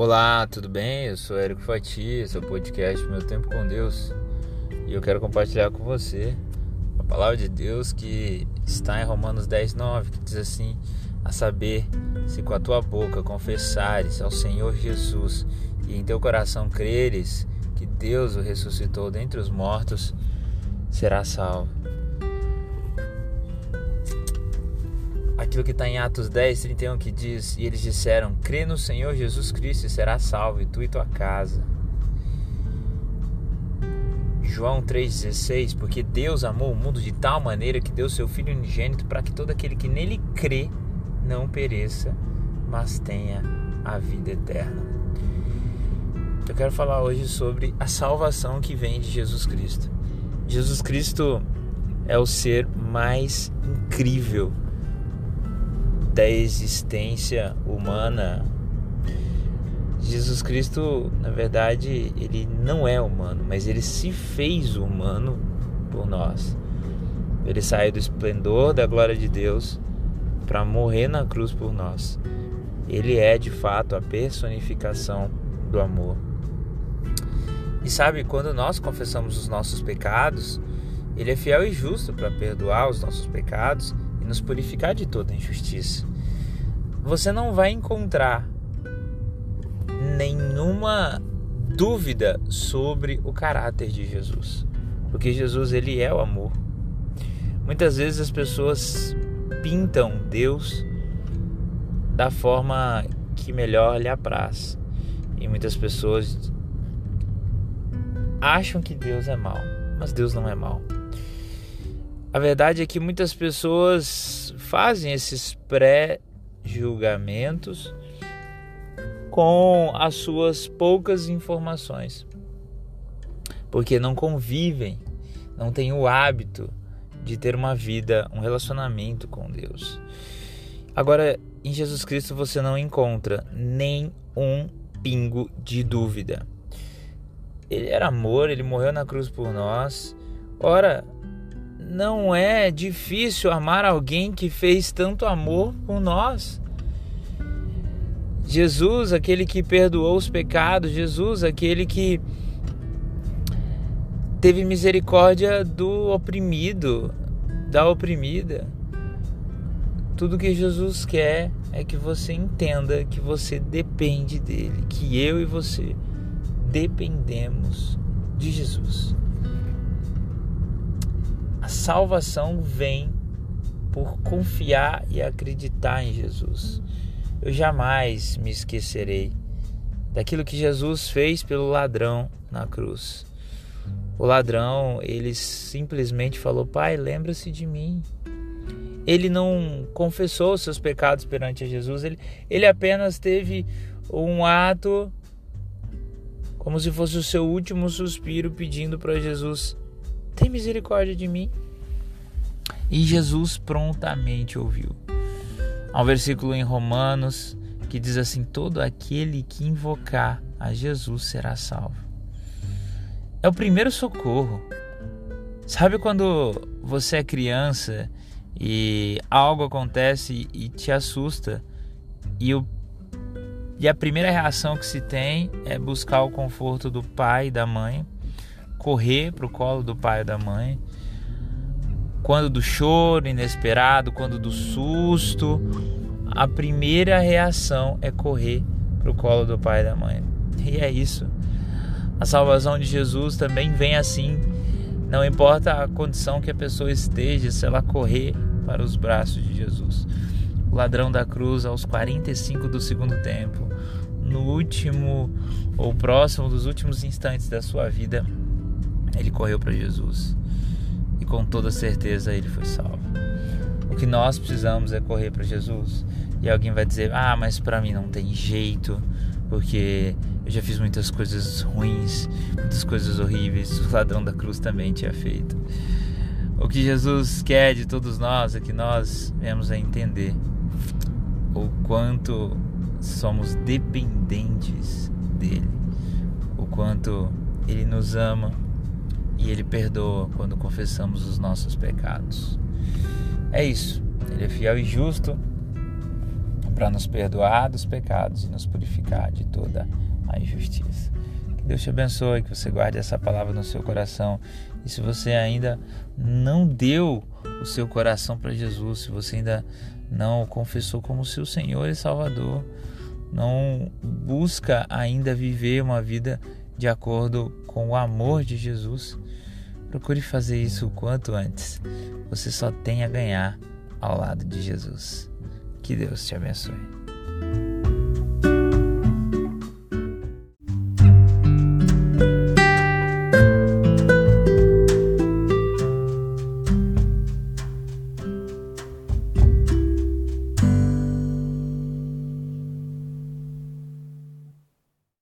Olá, tudo bem? Eu sou Érico Fati, esse é o podcast Meu Tempo com Deus e eu quero compartilhar com você a palavra de Deus que está em Romanos 10, 9, que diz assim: A saber, se com a tua boca confessares ao Senhor Jesus e em teu coração creres que Deus o ressuscitou dentre os mortos, será salvo. Aquilo que está em Atos 10, 31, que diz: E eles disseram: Crê no Senhor Jesus Cristo e será salvo, e tu e tua casa. João 3,16: Porque Deus amou o mundo de tal maneira que deu seu Filho unigênito para que todo aquele que nele crê não pereça, mas tenha a vida eterna. Eu quero falar hoje sobre a salvação que vem de Jesus Cristo. Jesus Cristo é o ser mais incrível da existência humana, Jesus Cristo, na verdade, ele não é humano, mas ele se fez humano por nós. Ele saiu do esplendor da glória de Deus para morrer na cruz por nós. Ele é de fato a personificação do amor. E sabe, quando nós confessamos os nossos pecados, ele é fiel e justo para perdoar os nossos pecados nos purificar de toda injustiça. Você não vai encontrar nenhuma dúvida sobre o caráter de Jesus, porque Jesus ele é o amor. Muitas vezes as pessoas pintam Deus da forma que melhor lhe apraz. E muitas pessoas acham que Deus é mau, mas Deus não é mau. A verdade é que muitas pessoas fazem esses pré-julgamentos com as suas poucas informações, porque não convivem, não têm o hábito de ter uma vida, um relacionamento com Deus. Agora, em Jesus Cristo você não encontra nem um pingo de dúvida. Ele era amor, ele morreu na cruz por nós. Ora, não é difícil amar alguém que fez tanto amor por nós. Jesus, aquele que perdoou os pecados, Jesus, aquele que teve misericórdia do oprimido, da oprimida. Tudo que Jesus quer é que você entenda que você depende dele, que eu e você dependemos de Jesus. A salvação vem por confiar e acreditar em Jesus. Eu jamais me esquecerei daquilo que Jesus fez pelo ladrão na cruz. O ladrão, ele simplesmente falou: Pai, lembra-se de mim. Ele não confessou os seus pecados perante Jesus, ele, ele apenas teve um ato como se fosse o seu último suspiro pedindo para Jesus tem misericórdia de mim. E Jesus prontamente ouviu. Há um versículo em Romanos que diz assim: Todo aquele que invocar a Jesus será salvo. É o primeiro socorro. Sabe quando você é criança e algo acontece e te assusta e, o, e a primeira reação que se tem é buscar o conforto do pai e da mãe? correr para o colo do pai ou da mãe. Quando do choro inesperado, quando do susto, a primeira reação é correr para o colo do pai e da mãe. E é isso. A salvação de Jesus também vem assim. Não importa a condição que a pessoa esteja, se ela correr para os braços de Jesus. O ladrão da cruz, aos 45 do segundo tempo, no último ou próximo dos últimos instantes da sua vida, ele correu para Jesus e com toda certeza ele foi salvo. O que nós precisamos é correr para Jesus. E alguém vai dizer: "Ah, mas para mim não tem jeito, porque eu já fiz muitas coisas ruins, muitas coisas horríveis. O ladrão da cruz também tinha feito." O que Jesus quer de todos nós é que nós venhamos a entender o quanto somos dependentes dele, o quanto ele nos ama e Ele perdoa quando confessamos os nossos pecados. É isso. Ele é fiel e justo para nos perdoar dos pecados e nos purificar de toda a injustiça. Que Deus te abençoe, que você guarde essa palavra no seu coração. E se você ainda não deu o seu coração para Jesus, se você ainda não o confessou como seu Senhor e Salvador, não busca ainda viver uma vida de acordo com o amor de Jesus, procure fazer isso o quanto antes. Você só tem a ganhar ao lado de Jesus. Que Deus te abençoe.